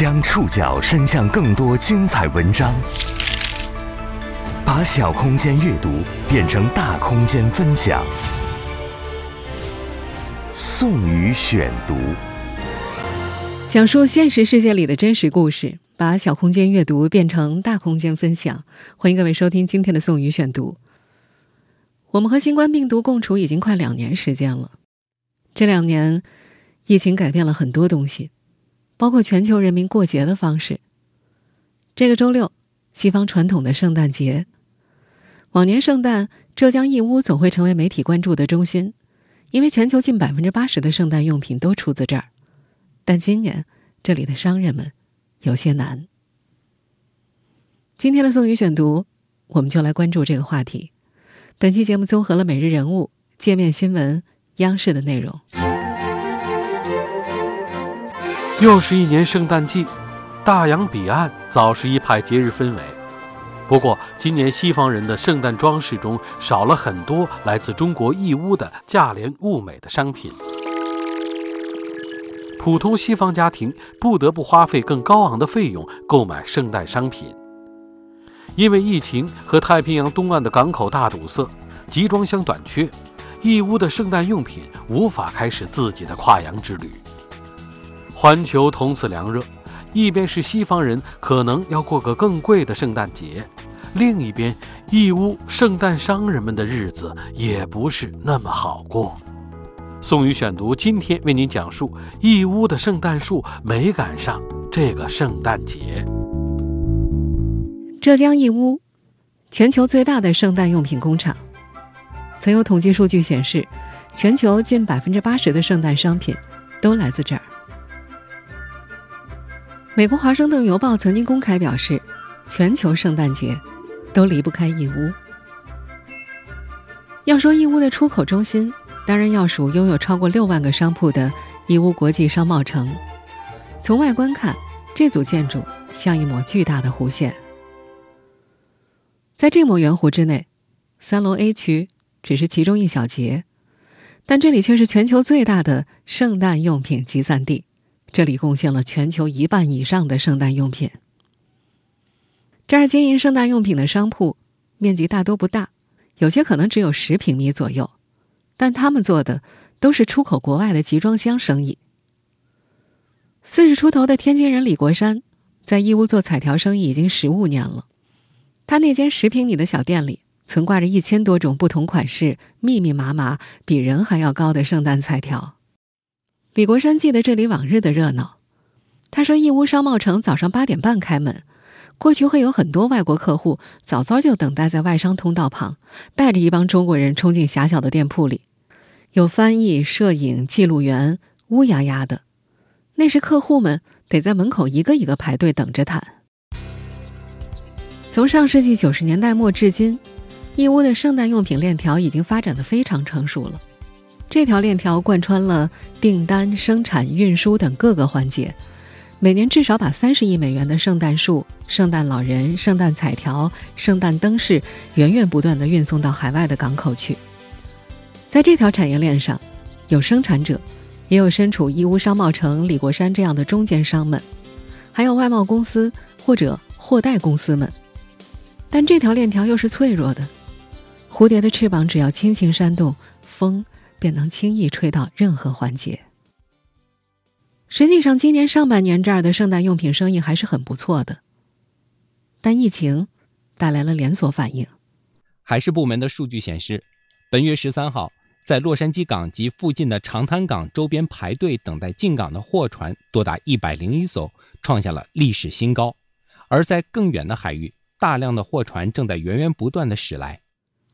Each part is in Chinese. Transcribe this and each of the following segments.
将触角伸向更多精彩文章，把小空间阅读变成大空间分享。宋宇选读，讲述现实世界里的真实故事，把小空间阅读变成大空间分享。欢迎各位收听今天的宋宇选读。我们和新冠病毒共处已经快两年时间了，这两年，疫情改变了很多东西。包括全球人民过节的方式。这个周六，西方传统的圣诞节。往年圣诞，浙江义乌总会成为媒体关注的中心，因为全球近百分之八十的圣诞用品都出自这儿。但今年，这里的商人们有些难。今天的宋宇选读，我们就来关注这个话题。本期节目综合了每日人物、界面新闻、央视的内容。又是一年圣诞季，大洋彼岸早是一派节日氛围。不过，今年西方人的圣诞装饰中少了很多来自中国义乌的价廉物美的商品。普通西方家庭不得不花费更高昂的费用购买圣诞商品，因为疫情和太平洋东岸的港口大堵塞，集装箱短缺，义乌的圣诞用品无法开始自己的跨洋之旅。环球同此凉热，一边是西方人可能要过个更贵的圣诞节，另一边义乌圣诞商人们的日子也不是那么好过。宋宇选读今天为您讲述义乌的圣诞树没赶上这个圣诞节。浙江义乌，全球最大的圣诞用品工厂，曾有统计数据显示，全球近百分之八十的圣诞商品都来自这儿。美国《华盛顿邮报》曾经公开表示，全球圣诞节都离不开义乌。要说义乌的出口中心，当然要数拥有超过六万个商铺的义乌国际商贸城。从外观看，这组建筑像一抹巨大的弧线。在这抹圆弧之内，三楼 A 区只是其中一小节，但这里却是全球最大的圣诞用品集散地。这里贡献了全球一半以上的圣诞用品。这儿经营圣诞用品的商铺面积大多不大，有些可能只有十平米左右，但他们做的都是出口国外的集装箱生意。四十出头的天津人李国山在义乌做彩条生意已经十五年了，他那间十平米的小店里存挂着一千多种不同款式、密密麻麻、比人还要高的圣诞彩条。李国山记得这里往日的热闹。他说：“义乌商贸城早上八点半开门，过去会有很多外国客户早早就等待在外商通道旁，带着一帮中国人冲进狭小的店铺里，有翻译、摄影、记录员，乌压压的。那时客户们得在门口一个一个排队等着谈。从上世纪九十年代末至今，义乌的圣诞用品链条已经发展的非常成熟了。”这条链条贯穿了订单、生产、运输等各个环节，每年至少把三十亿美元的圣诞树、圣诞老人、圣诞彩条、圣诞灯饰源源不断地运送到海外的港口去。在这条产业链上，有生产者，也有身处义乌商贸城李国山这样的中间商们，还有外贸公司或者货代公司们。但这条链条又是脆弱的，蝴蝶的翅膀只要轻轻扇动，风。便能轻易吹到任何环节。实际上，今年上半年这儿的圣诞用品生意还是很不错的，但疫情带来了连锁反应。海事部门的数据显示，本月十三号，在洛杉矶港及附近的长滩港周边排队等待进港的货船多达一百零一艘，创下了历史新高。而在更远的海域，大量的货船正在源源不断的驶来。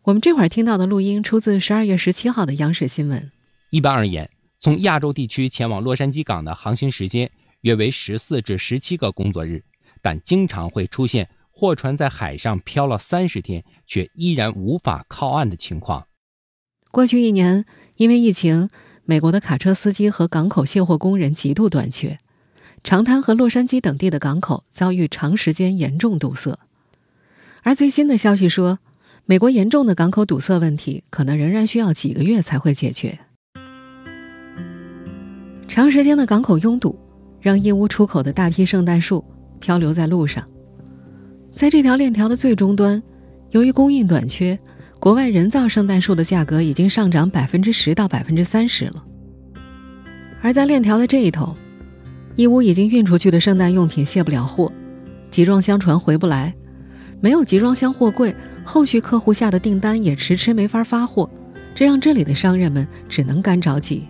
我们这会儿听到的录音出自十二月十七号的央视新闻。一般而言，从亚洲地区前往洛杉矶港的航行时间约为十四至十七个工作日，但经常会出现货船在海上漂了三十天却依然无法靠岸的情况。过去一年，因为疫情，美国的卡车司机和港口卸货工人极度短缺，长滩和洛杉矶等地的港口遭遇长时间严重堵塞。而最新的消息说。美国严重的港口堵塞问题可能仍然需要几个月才会解决。长时间的港口拥堵，让义乌出口的大批圣诞树漂流在路上。在这条链条的最终端，由于供应短缺，国外人造圣诞树的价格已经上涨百分之十到百分之三十了。而在链条的这一头，义乌已经运出去的圣诞用品卸不了货，集装箱船回不来，没有集装箱货柜，后续客户下的订单也迟迟没法发货，这让这里的商人们只能干着急。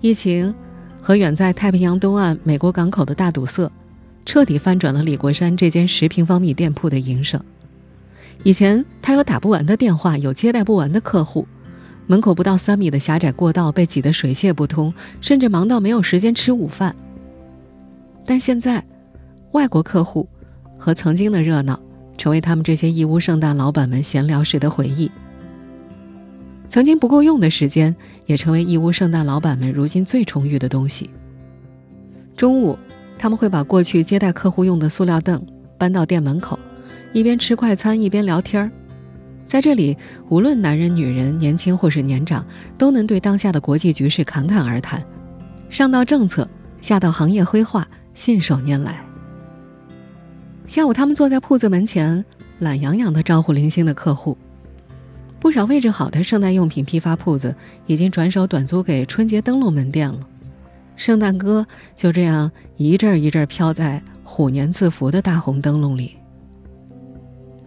疫情和远在太平洋东岸美国港口的大堵塞，彻底翻转了李国山这间十平方米店铺的营生。以前他有打不完的电话，有接待不完的客户。门口不到三米的狭窄过道被挤得水泄不通，甚至忙到没有时间吃午饭。但现在，外国客户和曾经的热闹，成为他们这些义乌圣诞老板们闲聊时的回忆。曾经不够用的时间，也成为义乌圣诞老板们如今最充裕的东西。中午，他们会把过去接待客户用的塑料凳搬到店门口，一边吃快餐一边聊天儿。在这里，无论男人、女人、年轻或是年长，都能对当下的国际局势侃侃而谈，上到政策，下到行业规划，信手拈来。下午，他们坐在铺子门前，懒洋洋地招呼零星的客户。不少位置好的圣诞用品批发铺子已经转手短租给春节灯笼门店了，圣诞歌就这样一阵一阵飘在虎年字符的大红灯笼里。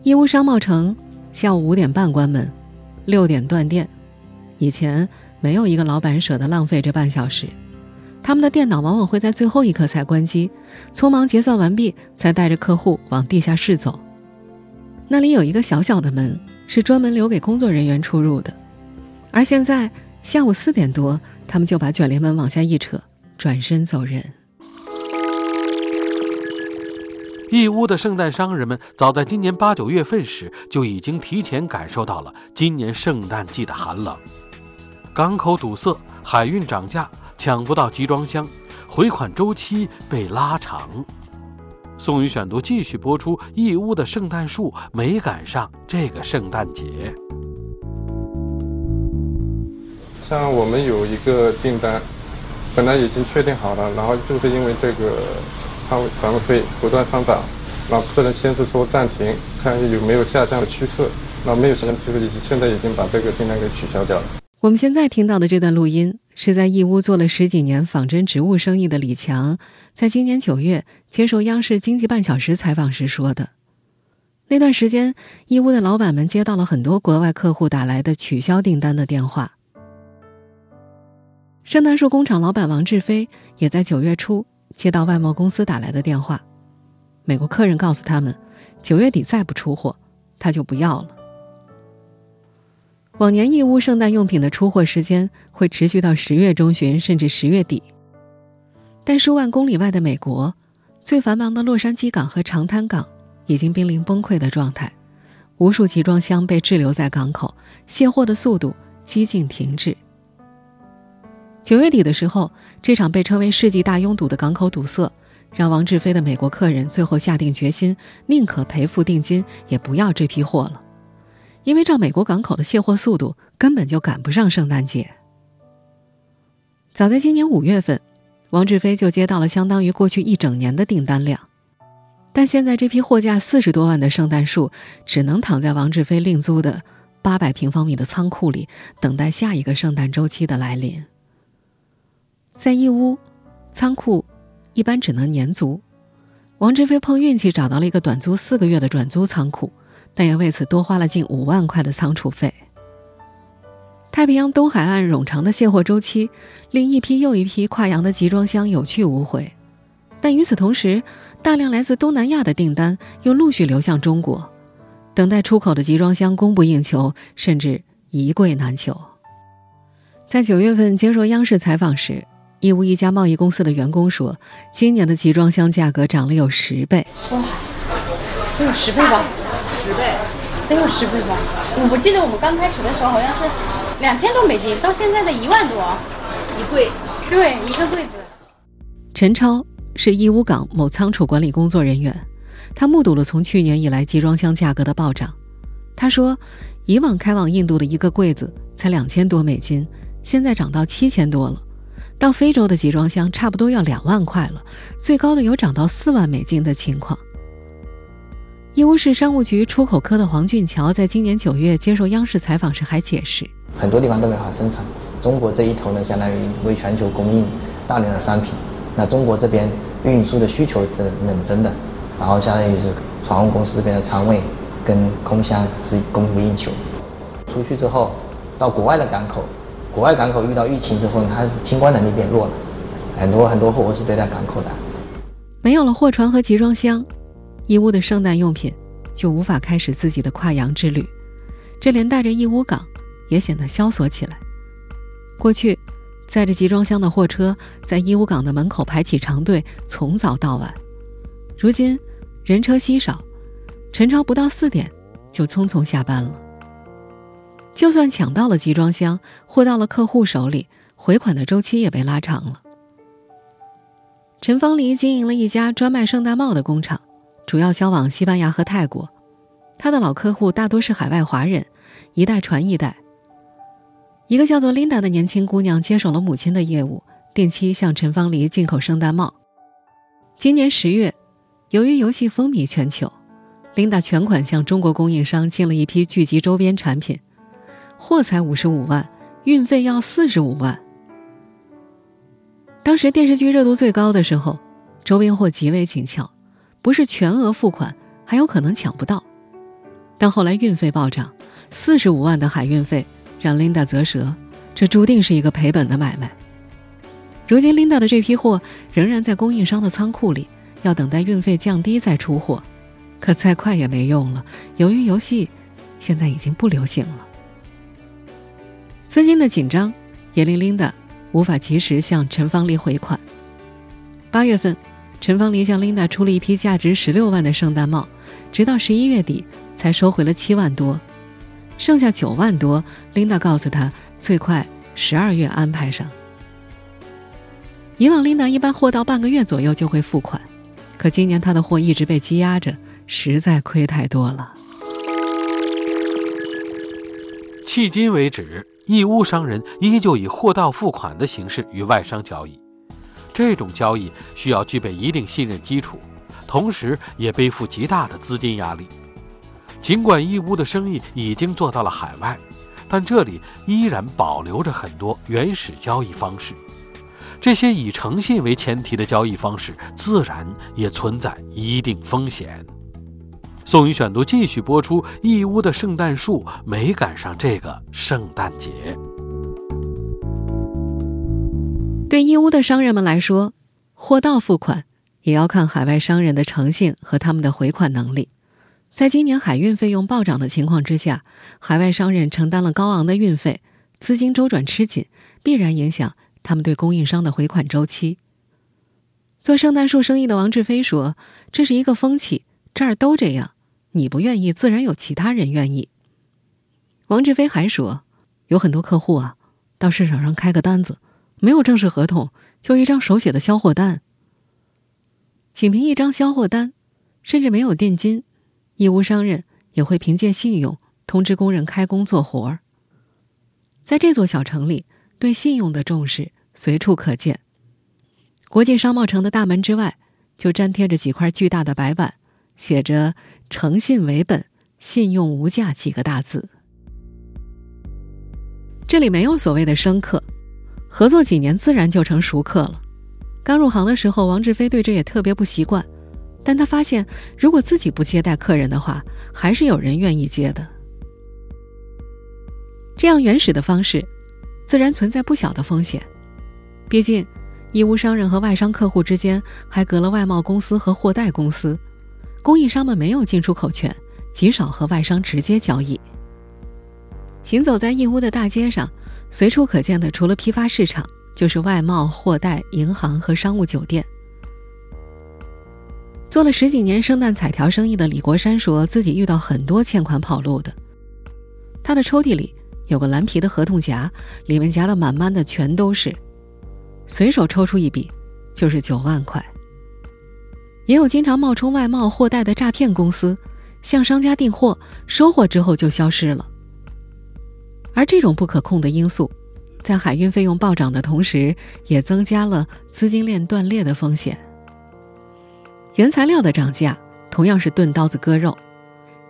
义乌商贸城。下午五点半关门，六点断电。以前没有一个老板舍得浪费这半小时，他们的电脑往往会在最后一刻才关机，匆忙结算完毕才带着客户往地下室走。那里有一个小小的门，是专门留给工作人员出入的。而现在下午四点多，他们就把卷帘门往下一扯，转身走人。义乌的圣诞商人们早在今年八九月份时就已经提前感受到了今年圣诞季的寒冷，港口堵塞，海运涨价，抢不到集装箱，回款周期被拉长。宋宇选读继续播出：义乌的圣诞树没赶上这个圣诞节。像我们有一个订单，本来已经确定好了，然后就是因为这个。仓位船费不断上涨，然后客人先是说暂停，看有没有下降的趋势，那没有下降趋势，已经现在已经把这个订单给取消掉了。我们现在听到的这段录音，是在义乌做了十几年仿真植物生意的李强，在今年九月接受央视经济半小时采访时说的。那段时间，义乌的老板们接到了很多国外客户打来的取消订单的电话。圣诞树工厂老板王志飞也在九月初。接到外贸公司打来的电话，美国客人告诉他们，九月底再不出货，他就不要了。往年义乌圣诞用品的出货时间会持续到十月中旬甚至十月底，但数万公里外的美国，最繁忙的洛杉矶港和长滩港已经濒临崩溃的状态，无数集装箱被滞留在港口，卸货的速度几近停滞。九月底的时候，这场被称为世纪大拥堵的港口堵塞，让王志飞的美国客人最后下定决心，宁可赔付定金，也不要这批货了，因为照美国港口的卸货速度，根本就赶不上圣诞节。早在今年五月份，王志飞就接到了相当于过去一整年的订单量，但现在这批货价四十多万的圣诞树，只能躺在王志飞另租的八百平方米的仓库里，等待下一个圣诞周期的来临。在义乌，仓库一般只能年租。王志飞碰运气找到了一个短租四个月的转租仓库，但也为此多花了近五万块的仓储费。太平洋东海岸冗长的卸货周期，令一批又一批跨洋的集装箱有去无回。但与此同时，大量来自东南亚的订单又陆续流向中国，等待出口的集装箱供不应求，甚至一柜难求。在九月份接受央视采访时，义乌一家贸易公司的员工说：“今年的集装箱价格涨了有十倍，哇，得有十倍吧？十倍，得有十倍吧？我不记得我们刚开始的时候好像是两千多美金，到现在的一万多一柜，对，一个柜子。”陈超是义乌港某仓储管理工作人员，他目睹了从去年以来集装箱价格的暴涨。他说：“以往开往印度的一个柜子才两千多美金，现在涨到七千多了。”到非洲的集装箱差不多要两万块了，最高的有涨到四万美金的情况。义乌市商务局出口科的黄俊桥在今年九月接受央视采访时还解释，很多地方都没法生产，中国这一头呢，相当于为全球供应大量的商品，那中国这边运输的需求的猛增的，然后相当于是船务公司这边的仓位跟空箱是供不应求，出去之后到国外的港口。国外港口遇到疫情之后，它清关能力变弱了，很多很多货物是堆在港口的。没有了货船和集装箱，义乌的圣诞用品就无法开始自己的跨洋之旅，这连带着义乌港也显得萧索起来。过去，载着集装箱的货车在义乌港的门口排起长队，从早到晚；如今，人车稀少，陈超不到四点就匆匆下班了。就算抢到了集装箱，货到了客户手里，回款的周期也被拉长了。陈芳黎经营了一家专卖圣诞帽的工厂，主要销往西班牙和泰国。他的老客户大多是海外华人，一代传一代。一个叫做琳达的年轻姑娘接手了母亲的业务，定期向陈芳黎进口圣诞帽。今年十月，由于游戏风靡全球，琳达全款向中国供应商进了一批聚集周边产品。货才五十五万，运费要四十五万。当时电视剧热度最高的时候，周边货极为紧俏，不是全额付款，还有可能抢不到。但后来运费暴涨，四十五万的海运费让琳达啧舌，这注定是一个赔本的买卖。如今，琳达的这批货仍然在供应商的仓库里，要等待运费降低再出货。可再快也没用了，由于游戏现在已经不流行了。资金的紧张也令琳达无法及时向陈方丽回款。八月份，陈芳林向琳达出了一批价值十六万的圣诞帽，直到十一月底才收回了七万多，剩下九万多，琳达告诉他最快十二月安排上。以往琳达一般货到半个月左右就会付款，可今年他的货一直被积压着，实在亏太多了。迄今为止。义乌商人依旧以货到付款的形式与外商交易，这种交易需要具备一定信任基础，同时也背负极大的资金压力。尽管义乌的生意已经做到了海外，但这里依然保留着很多原始交易方式。这些以诚信为前提的交易方式，自然也存在一定风险。宋宇选读继续播出。义乌的圣诞树没赶上这个圣诞节。对义乌的商人们来说，货到付款也要看海外商人的诚信和他们的回款能力。在今年海运费用暴涨的情况之下，海外商人承担了高昂的运费，资金周转吃紧，必然影响他们对供应商的回款周期。做圣诞树生意的王志飞说：“这是一个风气，这儿都这样。”你不愿意，自然有其他人愿意。王志飞还说，有很多客户啊，到市场上开个单子，没有正式合同，就一张手写的销货单。仅凭一张销货单，甚至没有定金，义乌商人也会凭借信用通知工人开工做活儿。在这座小城里，对信用的重视随处可见。国际商贸城的大门之外，就粘贴着几块巨大的白板，写着。诚信为本，信用无价几个大字。这里没有所谓的生客，合作几年自然就成熟客了。刚入行的时候，王志飞对这也特别不习惯，但他发现，如果自己不接待客人的话，还是有人愿意接的。这样原始的方式，自然存在不小的风险。毕竟，义乌商人和外商客户之间还隔了外贸公司和货代公司。供应商们没有进出口权，极少和外商直接交易。行走在义乌的大街上，随处可见的除了批发市场，就是外贸、货代、银行和商务酒店。做了十几年圣诞彩条生意的李国山说自己遇到很多欠款跑路的。他的抽屉里有个蓝皮的合同夹，里面夹的满满的全都是，随手抽出一笔就是九万块。也有经常冒充外贸货代的诈骗公司，向商家订货，收货之后就消失了。而这种不可控的因素，在海运费用暴涨的同时，也增加了资金链断裂的风险。原材料的涨价同样是钝刀子割肉。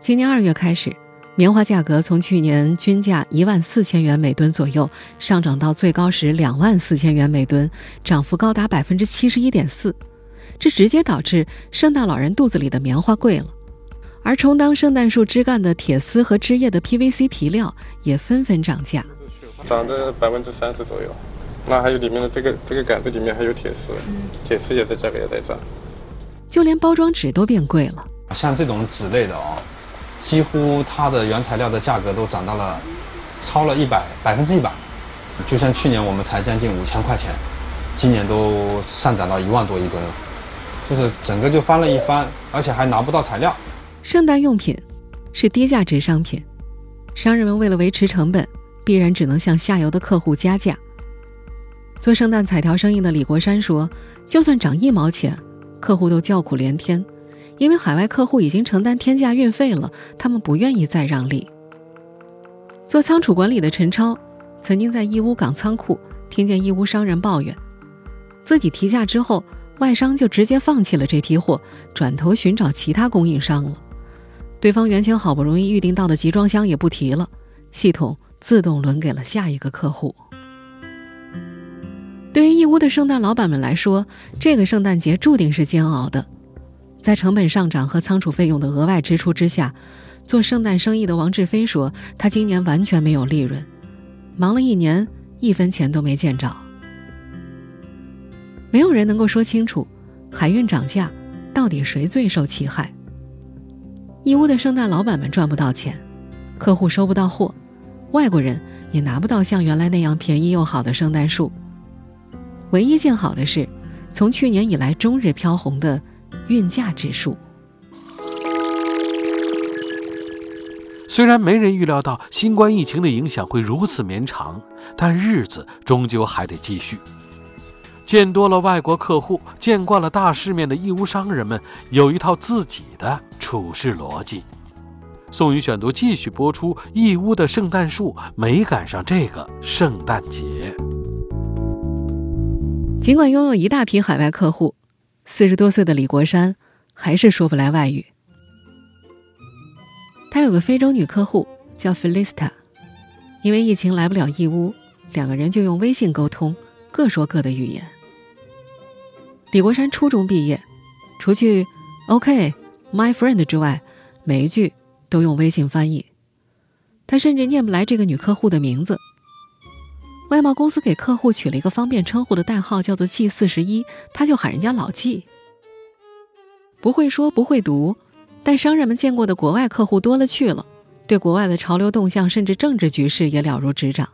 今年二月开始，棉花价格从去年均价一万四千元每吨左右，上涨到最高时两万四千元每吨，涨幅高达百分之七十一点四。这直接导致圣诞老人肚子里的棉花贵了，而充当圣诞树枝干的铁丝和枝叶的 PVC 皮料也纷纷涨价，涨的百分之三十左右。那还有里面的这个这个杆子里面还有铁丝，铁丝也在价格也在涨。就连包装纸都变贵了。像这种纸类的哦，几乎它的原材料的价格都涨到了超了一百百分之一百。就像去年我们才将近五千块钱，今年都上涨到一万多一吨了。就是整个就翻了一番，而且还拿不到材料。圣诞用品是低价值商品，商人们为了维持成本，必然只能向下游的客户加价。做圣诞彩条生意的李国山说：“就算涨一毛钱，客户都叫苦连天，因为海外客户已经承担天价运费了，他们不愿意再让利。”做仓储管理的陈超，曾经在义乌港仓库听见义乌商人抱怨，自己提价之后。外商就直接放弃了这批货，转头寻找其他供应商了。对方原先好不容易预定到的集装箱也不提了，系统自动轮给了下一个客户。对于义乌的圣诞老板们来说，这个圣诞节注定是煎熬的。在成本上涨和仓储费用的额外支出之下，做圣诞生意的王志飞说：“他今年完全没有利润，忙了一年，一分钱都没见着。”没有人能够说清楚，海运涨价到底谁最受其害。义乌的圣诞老板们赚不到钱，客户收不到货，外国人也拿不到像原来那样便宜又好的圣诞树。唯一见好的是，从去年以来终日飘红的运价指数。虽然没人预料到新冠疫情的影响会如此绵长，但日子终究还得继续。见多了外国客户，见惯了大世面的义乌商人们，有一套自己的处事逻辑。宋宇选读继续播出：义乌的圣诞树没赶上这个圣诞节。尽管拥有一大批海外客户，四十多岁的李国山还是说不来外语。他有个非洲女客户叫 Felista，因为疫情来不了义乌，两个人就用微信沟通，各说各的语言。李国山初中毕业，除去 “OK, my friend” 之外，每一句都用微信翻译。他甚至念不来这个女客户的名字。外贸公司给客户取了一个方便称呼的代号，叫做 “G 四十一”，他就喊人家老 G。不会说，不会读，但商人们见过的国外客户多了去了，对国外的潮流动向甚至政治局势也了如指掌。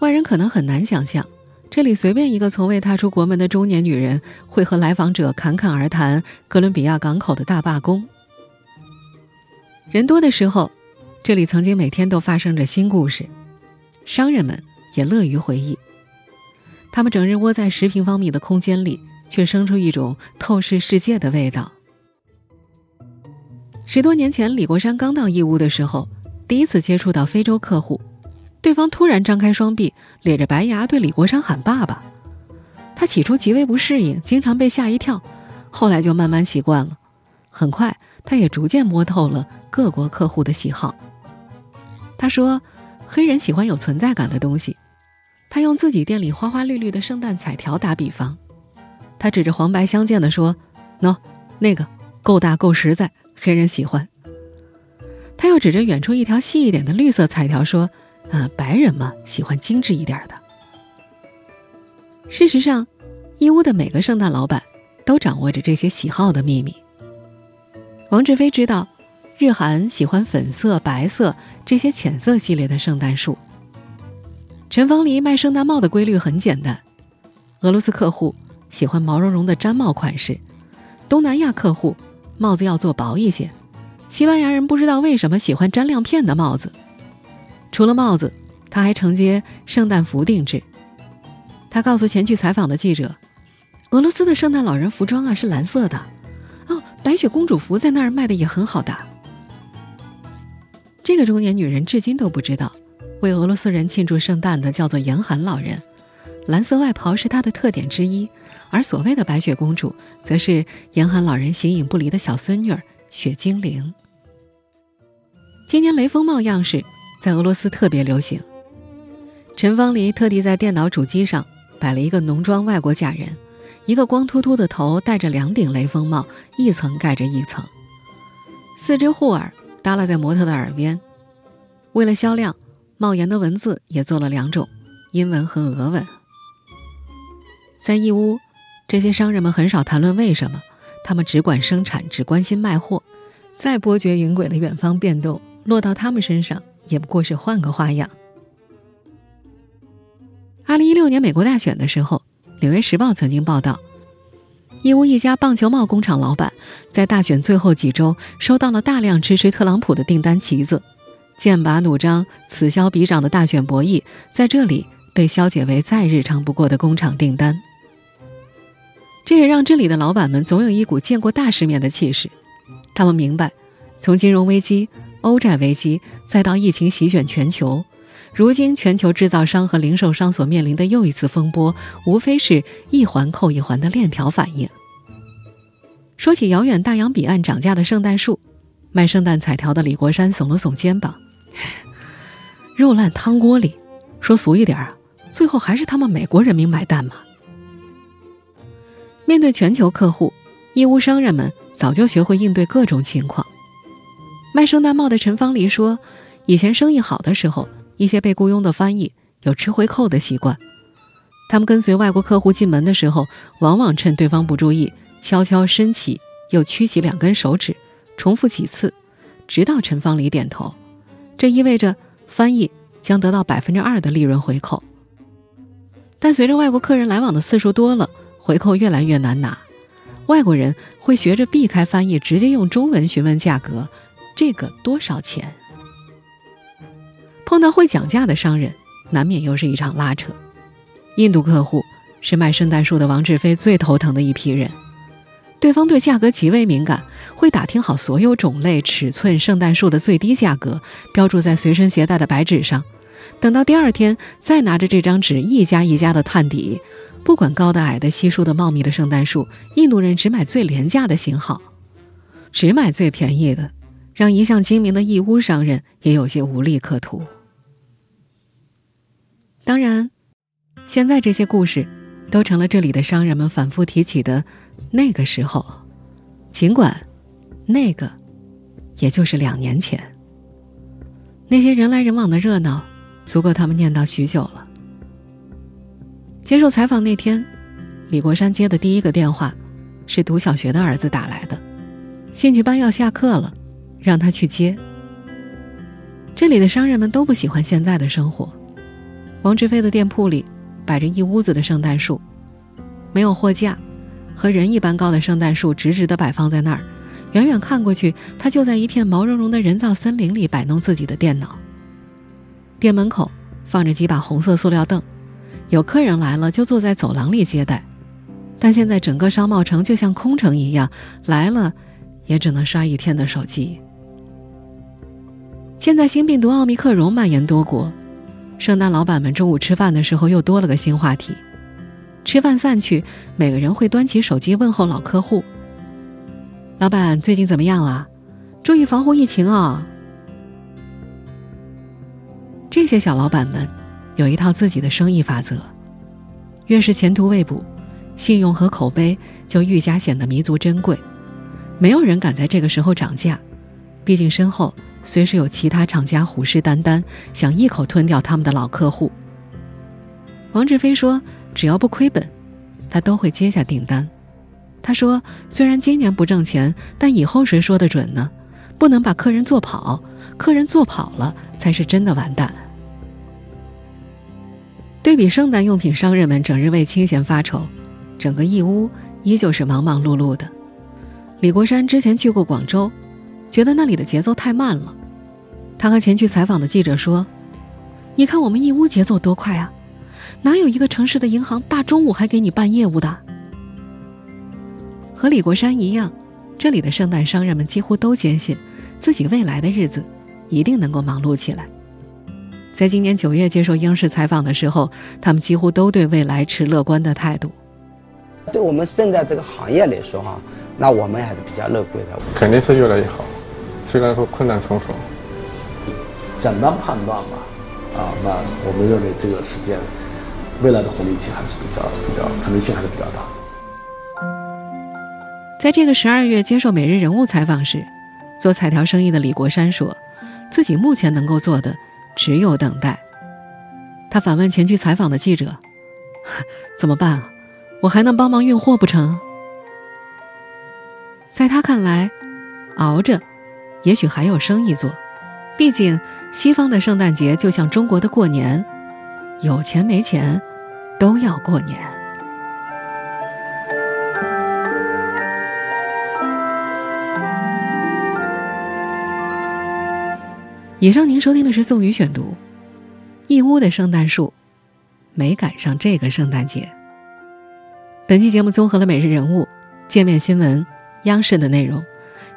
外人可能很难想象。这里随便一个从未踏出国门的中年女人，会和来访者侃侃而谈哥伦比亚港口的大罢工。人多的时候，这里曾经每天都发生着新故事，商人们也乐于回忆。他们整日窝在十平方米的空间里，却生出一种透视世界的味道。十多年前，李国山刚到义乌的时候，第一次接触到非洲客户。对方突然张开双臂，咧着白牙对李国山喊“爸爸”，他起初极为不适应，经常被吓一跳，后来就慢慢习惯了。很快，他也逐渐摸透了各国客户的喜好。他说：“黑人喜欢有存在感的东西。”他用自己店里花花绿绿的圣诞彩条打比方，他指着黄白相间的说：“喏，那个够大够实在，黑人喜欢。”他又指着远处一条细一点的绿色彩条说。啊，白人嘛，喜欢精致一点的。事实上，义乌的每个圣诞老板都掌握着这些喜好的秘密。王志飞知道，日韩喜欢粉色、白色这些浅色系列的圣诞树。陈芳黎卖圣诞帽的规律很简单：俄罗斯客户喜欢毛茸茸的毡帽款式，东南亚客户帽子要做薄一些，西班牙人不知道为什么喜欢粘亮片的帽子。除了帽子，他还承接圣诞服定制。他告诉前去采访的记者：“俄罗斯的圣诞老人服装啊是蓝色的，哦，白雪公主服在那儿卖的也很好的。”这个中年女人至今都不知道，为俄罗斯人庆祝圣诞的叫做严寒老人，蓝色外袍是他的特点之一，而所谓的白雪公主，则是严寒老人形影不离的小孙女儿雪精灵。今年雷锋帽样式在俄罗斯特别流行。陈芳黎特地在电脑主机上摆了一个浓妆外国假人，一个光秃秃的头戴着两顶雷锋帽，一层盖着一层，四只护耳耷拉在模特的耳边。为了销量。帽檐的文字也做了两种，英文和俄文。在义乌，这些商人们很少谈论为什么，他们只管生产，只关心卖货。再波谲云诡的远方变动，落到他们身上也不过是换个花样。二零一六年美国大选的时候，《纽约时报》曾经报道，义乌一家棒球帽工厂老板在大选最后几周收到了大量支持特朗普的订单旗子。剑拔弩张、此消彼长的大选博弈，在这里被消解为再日常不过的工厂订单。这也让这里的老板们总有一股见过大世面的气势。他们明白，从金融危机、欧债危机，再到疫情席卷全球，如今全球制造商和零售商所面临的又一次风波，无非是一环扣一环的链条反应。说起遥远大洋彼岸涨价的圣诞树，卖圣诞彩条的李国山耸了耸肩膀。肉烂汤锅里，说俗一点啊，最后还是他们美国人民买单嘛。面对全球客户，义乌商人们早就学会应对各种情况。卖圣诞帽的陈芳黎说，以前生意好的时候，一些被雇佣的翻译有吃回扣的习惯，他们跟随外国客户进门的时候，往往趁对方不注意，悄悄伸起又屈起两根手指，重复几次，直到陈芳黎点头。这意味着翻译将得到百分之二的利润回扣，但随着外国客人来往的次数多了，回扣越来越难拿，外国人会学着避开翻译，直接用中文询问价格，这个多少钱？碰到会讲价的商人，难免又是一场拉扯。印度客户是卖圣诞树的王志飞最头疼的一批人。对方对价格极为敏感，会打听好所有种类、尺寸圣诞树的最低价格，标注在随身携带的白纸上。等到第二天，再拿着这张纸一家一家的探底，不管高的、矮的、稀疏的、茂密的圣诞树，印度人只买最廉价的型号，只买最便宜的，让一向精明的义乌商人也有些无利可图。当然，现在这些故事。都成了这里的商人们反复提起的那个时候，尽管那个也就是两年前。那些人来人往的热闹，足够他们念叨许久了。接受采访那天，李国山接的第一个电话是读小学的儿子打来的，兴趣班要下课了，让他去接。这里的商人们都不喜欢现在的生活。王志飞的店铺里。摆着一屋子的圣诞树，没有货架，和人一般高的圣诞树直直地摆放在那儿。远远看过去，他就在一片毛茸茸的人造森林里摆弄自己的电脑。店门口放着几把红色塑料凳，有客人来了就坐在走廊里接待。但现在整个商贸城就像空城一样，来了也只能刷一天的手机。现在新病毒奥密克戎蔓延多国。圣诞老板们中午吃饭的时候又多了个新话题。吃饭散去，每个人会端起手机问候老客户：“老板最近怎么样啊？注意防护疫情啊！”这些小老板们有一套自己的生意法则：越是前途未卜，信用和口碑就愈加显得弥足珍贵。没有人敢在这个时候涨价，毕竟身后。随时有其他厂家虎视眈眈，想一口吞掉他们的老客户。王志飞说：“只要不亏本，他都会接下订单。”他说：“虽然今年不挣钱，但以后谁说的准呢？不能把客人做跑，客人做跑了才是真的完蛋。”对比圣诞用品商人们整日为清闲发愁，整个义乌依旧是忙忙碌碌的。李国山之前去过广州。觉得那里的节奏太慢了，他和前去采访的记者说：“你看我们义乌节奏多快啊，哪有一个城市的银行大中午还给你办业务的？”和李国山一样，这里的圣诞商人们几乎都坚信，自己未来的日子一定能够忙碌起来。在今年九月接受央视采访的时候，他们几乎都对未来持乐观的态度。对我们圣诞这个行业来说，哈，那我们还是比较乐观的。肯定是越来越好，虽然说困难重重。简单判断吧，啊，那我们认为这个时间未来的红利期还是比较比较可能性还是比较大。在这个十二月接受《每日人物》采访时，做彩条生意的李国山说，自己目前能够做的只有等待。他反问前去采访的记者：“ 怎么办啊？我还能帮忙运货不成？”在他看来，熬着，也许还有生意做。毕竟，西方的圣诞节就像中国的过年，有钱没钱，都要过年。以上您收听的是宋宇选读，《义乌的圣诞树》，没赶上这个圣诞节。本期节目综合了《每日人物》、《界面新闻》、央视的内容。